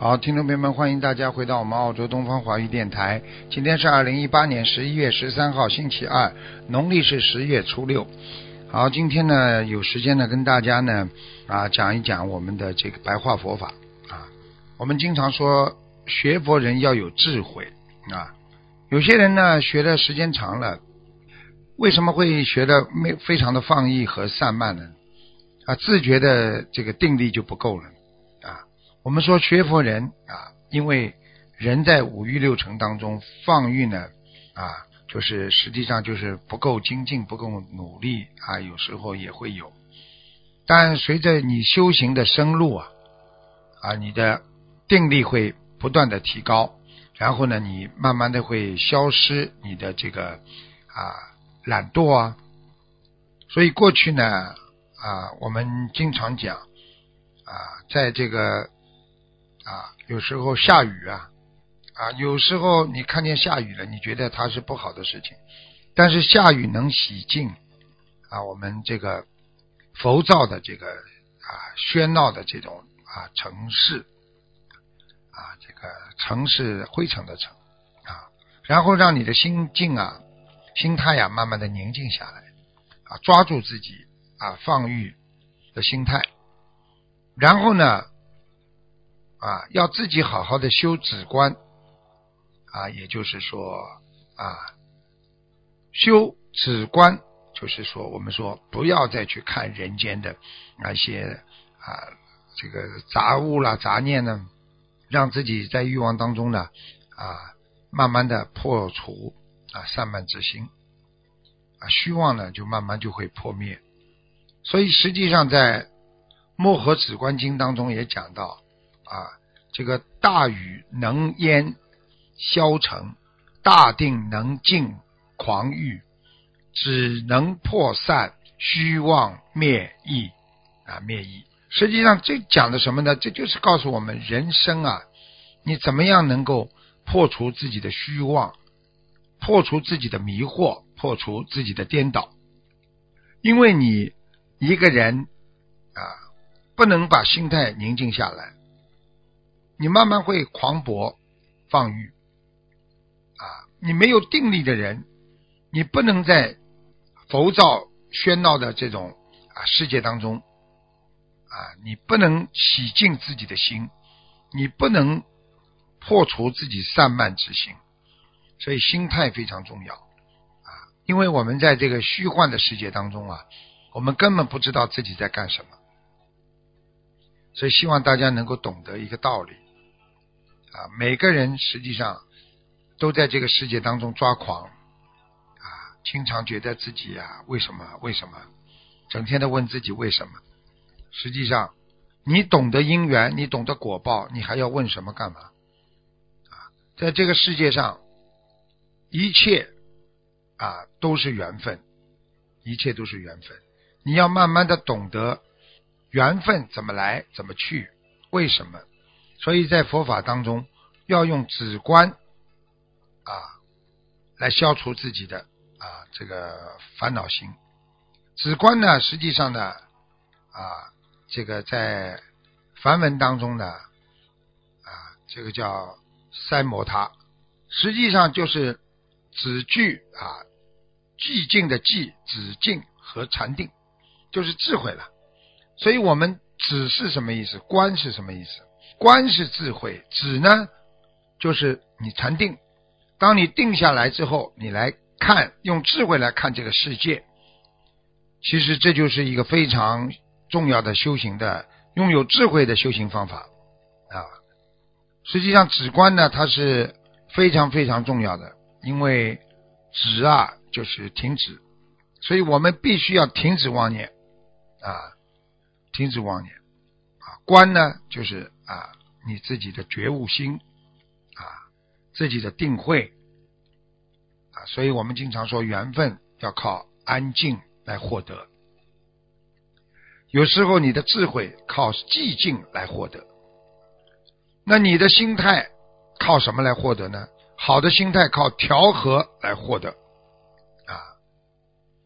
好，听众朋友们，欢迎大家回到我们澳洲东方华语电台。今天是二零一八年十一月十三号，星期二，农历是十月初六。好，今天呢有时间呢跟大家呢啊讲一讲我们的这个白话佛法啊。我们经常说学佛人要有智慧啊，有些人呢学的时间长了，为什么会学的没非常的放逸和散漫呢？啊，自觉的这个定力就不够了。我们说学佛人啊，因为人在五欲六尘当中放欲呢啊，就是实际上就是不够精进、不够努力啊，有时候也会有。但随着你修行的深入啊啊，你的定力会不断的提高，然后呢，你慢慢的会消失你的这个啊懒惰啊。所以过去呢啊，我们经常讲啊，在这个。啊，有时候下雨啊，啊，有时候你看见下雨了，你觉得它是不好的事情，但是下雨能洗净啊，我们这个浮躁的这个啊喧闹的这种啊城市啊，这个城市灰尘的城啊，然后让你的心境啊、心态呀，慢慢的宁静下来啊，抓住自己啊放欲的心态，然后呢。啊，要自己好好的修止观啊，也就是说啊，修止观，就是说我们说不要再去看人间的那些啊这个杂物啦、杂念呢，让自己在欲望当中呢啊，慢慢的破除啊散漫之心啊，虚妄呢就慢慢就会破灭。所以实际上在《漠河止观经》当中也讲到。啊，这个大禹能淹消沉，大定能静狂欲，只能破散虚妄灭意啊灭意。实际上这讲的什么呢？这就是告诉我们人生啊，你怎么样能够破除自己的虚妄，破除自己的迷惑，破除自己的颠倒。因为你一个人啊，不能把心态宁静下来。你慢慢会狂搏放欲啊！你没有定力的人，你不能在浮躁喧闹的这种啊世界当中啊，你不能洗净自己的心，你不能破除自己散漫之心，所以心态非常重要啊！因为我们在这个虚幻的世界当中啊，我们根本不知道自己在干什么，所以希望大家能够懂得一个道理。啊，每个人实际上都在这个世界当中抓狂啊，经常觉得自己呀，为什么？为什么？整天的问自己为什么？实际上，你懂得因缘，你懂得果报，你还要问什么干嘛？啊，在这个世界上，一切啊都是缘分，一切都是缘分。你要慢慢的懂得缘分怎么来，怎么去，为什么？所以在佛法当中，要用止观啊来消除自己的啊这个烦恼心。止观呢，实际上呢啊这个在梵文当中呢啊这个叫三摩他，实际上就是止句啊寂静的寂止静和禅定，就是智慧了。所以我们止是什么意思？观是什么意思？观是智慧，止呢就是你禅定。当你定下来之后，你来看，用智慧来看这个世界。其实这就是一个非常重要的修行的，拥有智慧的修行方法啊。实际上止观呢，它是非常非常重要的，因为止啊就是停止，所以我们必须要停止妄念啊，停止妄念啊。观呢，就是啊你自己的觉悟心啊，自己的定慧啊，所以我们经常说缘分要靠安静来获得，有时候你的智慧靠寂静来获得，那你的心态靠什么来获得呢？好的心态靠调和来获得啊，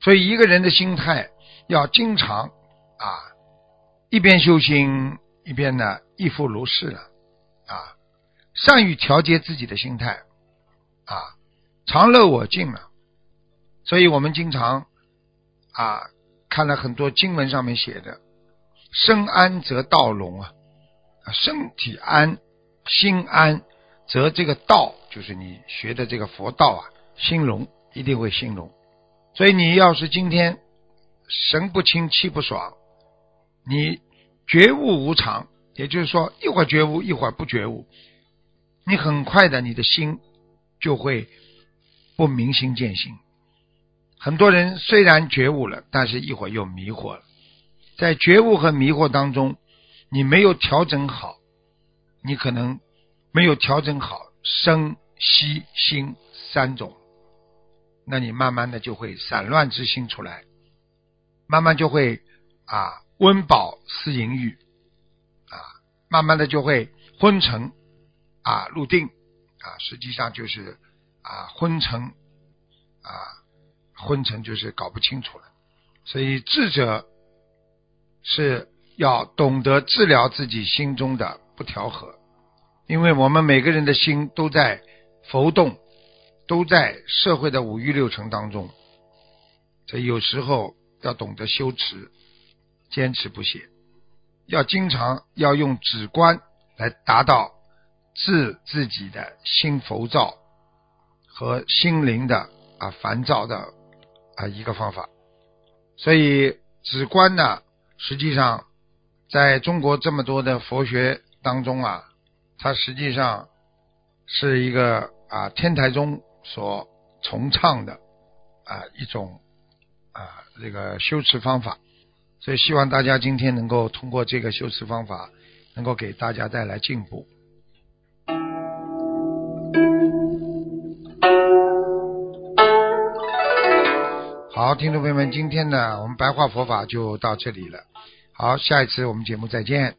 所以一个人的心态要经常啊一边修心一边呢亦复如是了啊，善于调节自己的心态啊，常乐我净了。所以我们经常啊看了很多经文上面写的“身安则道隆”啊，身体安心安。则这个道就是你学的这个佛道啊，兴隆一定会兴隆。所以你要是今天神不清气不爽，你觉悟无常，也就是说一会儿觉悟一会儿不觉悟，你很快的你的心就会不明心见性。很多人虽然觉悟了，但是一会儿又迷惑了。在觉悟和迷惑当中，你没有调整好，你可能。没有调整好生息心三种，那你慢慢的就会散乱之心出来，慢慢就会啊温饱思淫欲，慢慢的就会昏沉啊入定啊，实际上就是啊昏沉啊昏沉就是搞不清楚了，所以智者是要懂得治疗自己心中的不调和。因为我们每个人的心都在浮动，都在社会的五欲六尘当中，所以有时候要懂得修持，坚持不懈，要经常要用止观来达到治自己的心浮躁和心灵的啊烦躁的啊一个方法。所以止观呢，实际上在中国这么多的佛学当中啊。它实际上是一个啊天台宗所崇尚的啊一种啊这个修持方法，所以希望大家今天能够通过这个修辞方法，能够给大家带来进步。好，听众朋友们，今天呢我们白话佛法就到这里了。好，下一次我们节目再见。